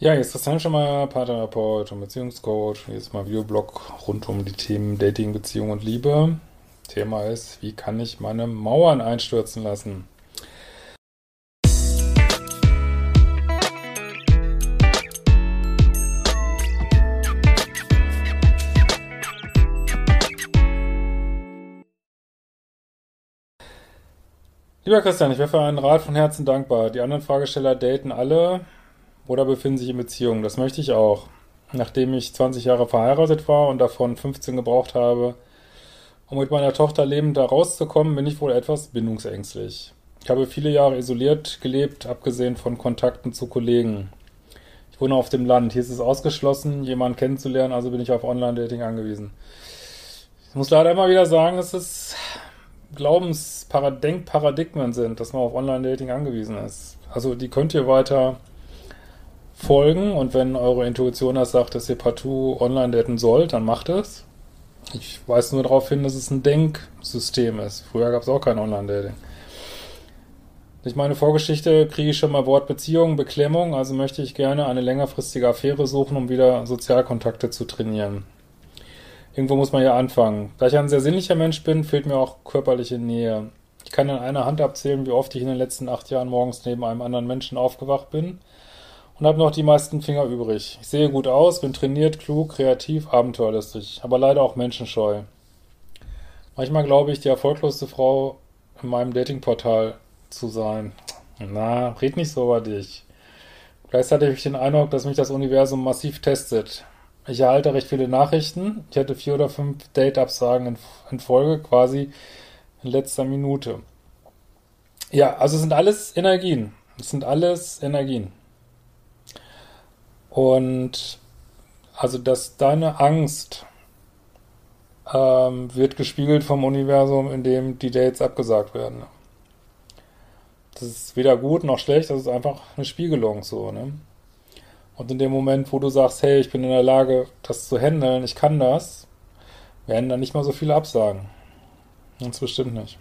Ja, hier ist Christian Schemmer, Paartherapeut und Beziehungscoach. Hier ist mal Videoblog rund um die Themen Dating, Beziehung und Liebe. Thema ist, wie kann ich meine Mauern einstürzen lassen? Lieber Christian, ich wäre für einen Rat von Herzen dankbar. Die anderen Fragesteller daten alle oder befinden sich in Beziehungen. Das möchte ich auch. Nachdem ich 20 Jahre verheiratet war und davon 15 gebraucht habe, um mit meiner Tochter lebend da rauszukommen, bin ich wohl etwas bindungsängstlich. Ich habe viele Jahre isoliert gelebt, abgesehen von Kontakten zu Kollegen. Ich wohne auf dem Land. Hier ist es ausgeschlossen, jemanden kennenzulernen, also bin ich auf Online-Dating angewiesen. Ich muss leider immer wieder sagen, es ist Glaubensdenkparadigmen sind, dass man auf Online-Dating angewiesen ist. Also die könnt ihr weiter folgen und wenn eure Intuition das sagt, dass ihr partout online daten sollt, dann macht es. Ich weise nur darauf hin, dass es ein Denksystem ist. Früher gab es auch kein Online-Dating. Durch meine Vorgeschichte kriege ich schon mal Wort Beziehung, Beklemmung, also möchte ich gerne eine längerfristige Affäre suchen, um wieder Sozialkontakte zu trainieren. Irgendwo muss man ja anfangen. Da ich ein sehr sinnlicher Mensch bin, fehlt mir auch körperliche Nähe. Ich kann in einer Hand abzählen, wie oft ich in den letzten acht Jahren morgens neben einem anderen Menschen aufgewacht bin und habe noch die meisten Finger übrig. Ich sehe gut aus, bin trainiert, klug, kreativ, abenteuerlustig, aber leider auch menschenscheu. Manchmal glaube ich, die erfolgloseste Frau in meinem Datingportal zu sein. Na, red nicht so über dich. Gleichzeitig habe ich den Eindruck, dass mich das Universum massiv testet. Ich erhalte recht viele Nachrichten. Ich hatte vier oder fünf Date-Absagen in, in, Folge, quasi in letzter Minute. Ja, also es sind alles Energien. Es sind alles Energien. Und also, dass deine Angst ähm, wird gespiegelt vom Universum, in dem die Dates abgesagt werden. Das ist weder gut noch schlecht, das ist einfach eine Spiegelung so, ne? Und in dem Moment, wo du sagst, hey, ich bin in der Lage, das zu handeln, ich kann das, werden dann nicht mal so viele Absagen. Ganz bestimmt nicht.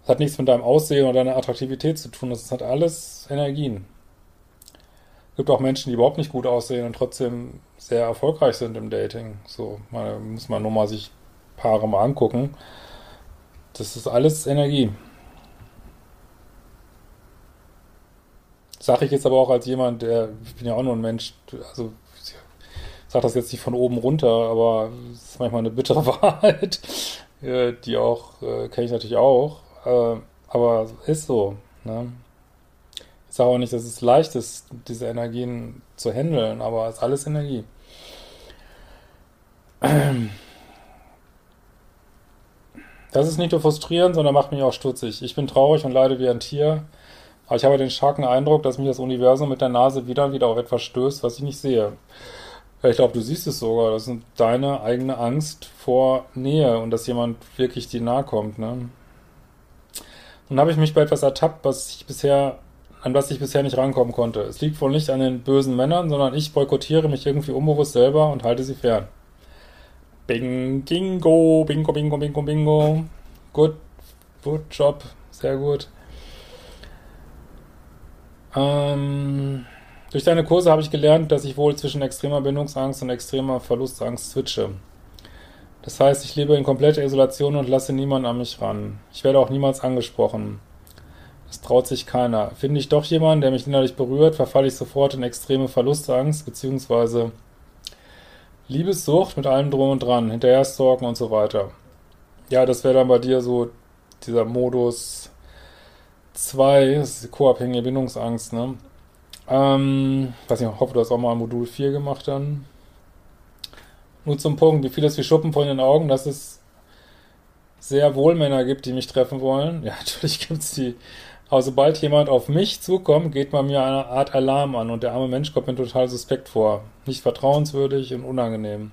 Das hat nichts mit deinem Aussehen oder deiner Attraktivität zu tun, das hat alles Energien. Gibt auch Menschen, die überhaupt nicht gut aussehen und trotzdem sehr erfolgreich sind im Dating. So, man, muss man nur mal sich Paare mal angucken. Das ist alles Energie. Sage ich jetzt aber auch als jemand, der, ich bin ja auch nur ein Mensch, also ich sage das jetzt nicht von oben runter, aber es ist manchmal eine bittere Wahrheit, äh, die auch, äh, kenne ich natürlich auch, äh, aber ist so. Ne? Ich sage auch nicht, dass es leicht ist, diese Energien zu handeln, aber es ist alles Energie. Das ist nicht nur frustrierend, sondern macht mich auch stutzig. Ich bin traurig und leide wie ein Tier. Aber ich habe den starken Eindruck, dass mich das Universum mit der Nase wieder und wieder auf etwas stößt, was ich nicht sehe. Ich glaube, du siehst es sogar. Das ist deine eigene Angst vor Nähe und dass jemand wirklich dir nahe kommt. Ne? Nun habe ich mich bei etwas ertappt, was ich bisher, an was ich bisher nicht rankommen konnte. Es liegt wohl nicht an den bösen Männern, sondern ich boykottiere mich irgendwie unbewusst selber und halte sie fern. Bing, bingo, bingo, bingo, bingo, bingo. Gut, gut Job, sehr gut. Ähm, durch deine Kurse habe ich gelernt, dass ich wohl zwischen extremer Bindungsangst und extremer Verlustangst switche. Das heißt, ich lebe in kompletter Isolation und lasse niemanden an mich ran. Ich werde auch niemals angesprochen. Das traut sich keiner. Finde ich doch jemanden, der mich innerlich berührt, verfalle ich sofort in extreme Verlustangst, beziehungsweise Liebessucht mit allem drum und dran, hinterher stalken und so weiter. Ja, das wäre dann bei dir so dieser Modus 2, das ist die co-abhängige Bindungsangst, ne? Ähm, weiß nicht, ich hoffe, du hast auch mal Modul 4 gemacht dann. Nur zum Punkt, wie viel ist wie Schuppen vor den Augen, dass es sehr wohl Männer gibt, die mich treffen wollen. Ja, natürlich gibt es die, Aber sobald jemand auf mich zukommt, geht bei mir eine Art Alarm an und der arme Mensch kommt mir total suspekt vor. Nicht vertrauenswürdig und unangenehm.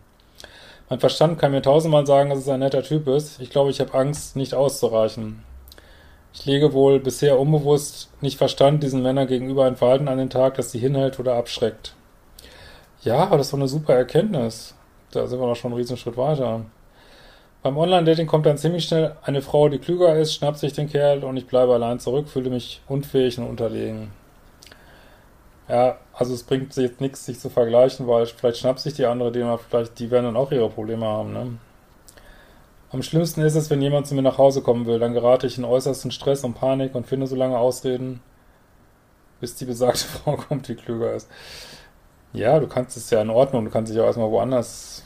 Mein Verstand kann mir tausendmal sagen, dass es ein netter Typ ist. Ich glaube, ich habe Angst, nicht auszureichen. Ich lege wohl bisher unbewusst nicht Verstand diesen Männern gegenüber ein Verhalten an den Tag, das sie hinhält oder abschreckt. Ja, aber das ist doch eine super Erkenntnis. Da sind wir doch schon einen Riesenschritt weiter. Beim Online-Dating kommt dann ziemlich schnell eine Frau, die klüger ist, schnappt sich den Kerl und ich bleibe allein zurück, fühle mich unfähig und unterlegen. Ja, also es bringt jetzt nichts, sich zu vergleichen, weil vielleicht schnappt sich die andere, die, vielleicht, die werden dann auch ihre Probleme haben. Ne? Am schlimmsten ist es, wenn jemand zu mir nach Hause kommen will, dann gerate ich in äußersten Stress und Panik und finde so lange Ausreden, bis die besagte Frau kommt, die klüger ist. Ja, du kannst es ja in Ordnung, du kannst dich ja erstmal woanders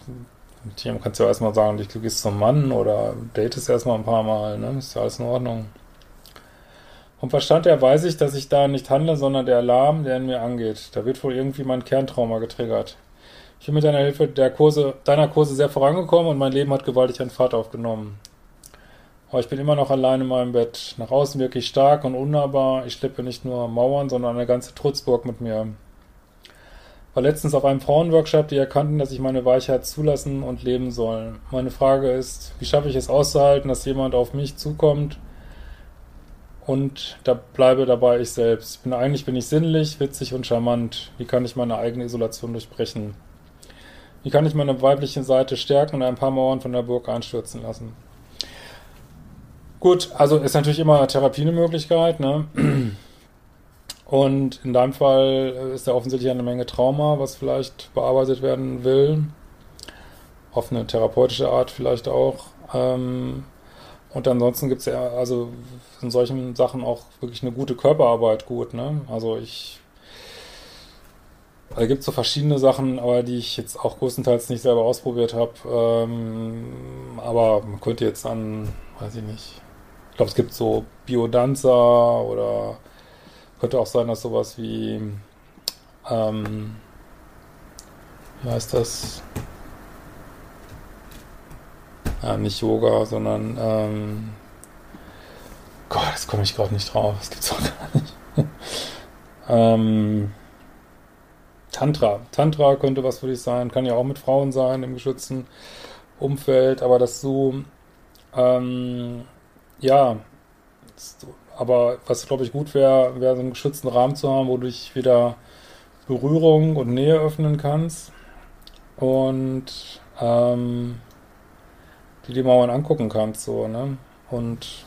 mit jemandem kannst du ja erstmal sagen, du gehst zum Mann oder datest erstmal ein paar Mal, ne? Ist ja alles in Ordnung. Vom Verstand her weiß ich, dass ich da nicht handle, sondern der Alarm, der in mir angeht. Da wird wohl irgendwie mein Kerntrauma getriggert. Ich bin mit deiner Hilfe der Kurse, deiner Kurse sehr vorangekommen und mein Leben hat gewaltig an Fahrt aufgenommen. Aber ich bin immer noch allein in meinem Bett. Nach außen wirklich stark und unnahbar. Ich schleppe nicht nur Mauern, sondern eine ganze Trutzburg mit mir war letztens auf einem Frauenworkshop, die erkannten, dass ich meine Weichheit zulassen und leben soll. Meine Frage ist, wie schaffe ich es auszuhalten, dass jemand auf mich zukommt und da bleibe dabei ich selbst. Bin, eigentlich bin ich sinnlich, witzig und charmant. Wie kann ich meine eigene Isolation durchbrechen? Wie kann ich meine weibliche Seite stärken und ein paar Mauern von der Burg einstürzen lassen? Gut, also ist natürlich immer Therapie eine Möglichkeit, ne? Und in deinem Fall ist ja offensichtlich eine Menge Trauma, was vielleicht bearbeitet werden will. Auf eine therapeutische Art vielleicht auch. Ähm, und ansonsten gibt es ja also in solchen Sachen auch wirklich eine gute Körperarbeit gut. Ne? Also ich da gibt es so verschiedene Sachen, aber die ich jetzt auch größtenteils nicht selber ausprobiert habe. Ähm, aber man könnte jetzt an, weiß ich nicht, ich glaube, es gibt so Biodanza oder könnte auch sein, dass sowas wie, ähm, wie heißt das? Ja, nicht Yoga, sondern, ähm, Gott, jetzt komme ich gerade nicht drauf. Das gibt's doch gar nicht. ähm, Tantra. Tantra könnte was für dich sein. Kann ja auch mit Frauen sein im geschützten Umfeld. Aber dass du, ähm, ja, aber was, glaube ich, gut wäre, wäre so einen geschützten Rahmen zu haben, wo du dich wieder Berührung und Nähe öffnen kannst und ähm, die dir mal angucken kannst, so, ne? Und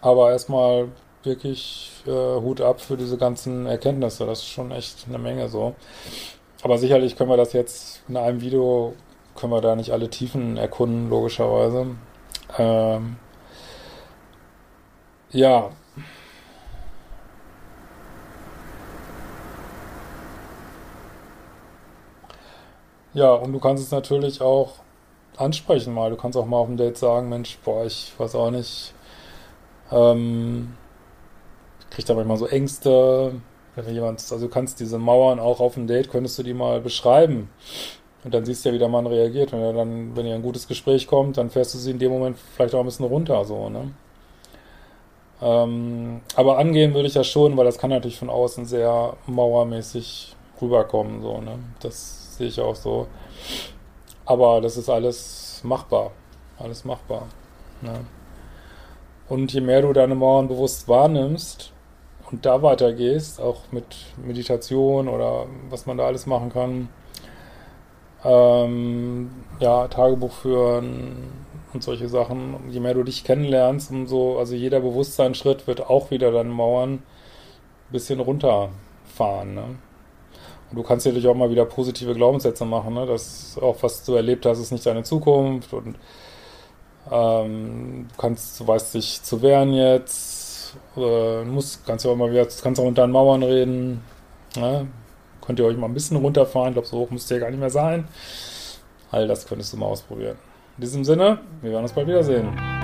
aber erstmal wirklich äh, Hut ab für diese ganzen Erkenntnisse. Das ist schon echt eine Menge so. Aber sicherlich können wir das jetzt in einem Video, können wir da nicht alle Tiefen erkunden, logischerweise. Ähm, ja. Ja, und du kannst es natürlich auch ansprechen mal. Du kannst auch mal auf dem Date sagen, Mensch, boah, ich weiß auch nicht, ähm, ich krieg da manchmal so Ängste, wenn jemand, also du kannst diese Mauern auch auf dem Date, könntest du die mal beschreiben. Und dann siehst du ja, wie der Mann reagiert. Er dann, wenn ihr ein gutes Gespräch kommt, dann fährst du sie in dem Moment vielleicht auch ein bisschen runter, so, ne? Ähm, aber angehen würde ich ja schon, weil das kann natürlich von außen sehr mauermäßig rüberkommen, so, ne? Das sehe ich auch so. Aber das ist alles machbar. Alles machbar. Ne? Und je mehr du deine Mauern bewusst wahrnimmst und da weitergehst, auch mit Meditation oder was man da alles machen kann, ähm, ja, Tagebuch führen, und solche Sachen. Je mehr du dich kennenlernst, umso, also jeder Bewusstseinsschritt wird auch wieder deine Mauern ein bisschen runterfahren. Ne? Und du kannst natürlich auch mal wieder positive Glaubenssätze machen, ne? dass auch was du erlebt hast, ist nicht deine Zukunft und ähm, du kannst, du weißt dich zu wehren jetzt, äh, musst, kannst ja auch mal wieder, kannst auch unter den Mauern reden, ne? könnt ihr euch mal ein bisschen runterfahren, ich glaube, so hoch müsst ihr gar nicht mehr sein. All das könntest du mal ausprobieren. In diesem Sinne, wir werden uns bald wiedersehen.